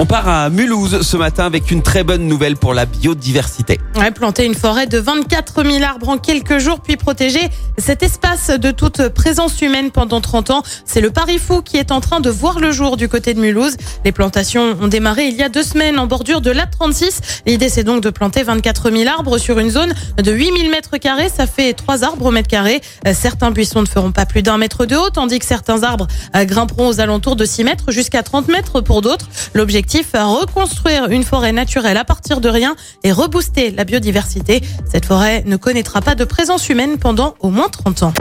On part à Mulhouse ce matin avec une très bonne nouvelle pour la biodiversité. Ouais, planter une forêt de 24 000 arbres en quelques jours, puis protéger cet espace de toute présence humaine pendant 30 ans. C'est le pari fou qui est en train de voir le jour du côté de Mulhouse. Les plantations ont démarré il y a deux semaines en bordure de l'A36. L'idée, c'est donc de planter 24 000 arbres sur une zone de 8 000 mètres carrés. Ça fait 3 arbres au mètre carré. Euh, Certains buissons ne feront pas plus d'un mètre de haut, tandis que certains arbres euh, grimperont aux alentours de 6 mètres jusqu'à 30 mètres pour d'autres. L'objectif, euh, reconstruire une forêt naturelle à partir de rien et rebooster la biodiversité. Cette forêt ne connaîtra pas de présence humaine pendant au moins 30 ans.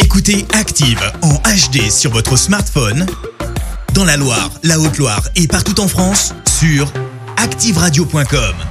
Écoutez Active en HD sur votre smartphone, dans la Loire, la Haute-Loire et partout en France, sur activeradio.com.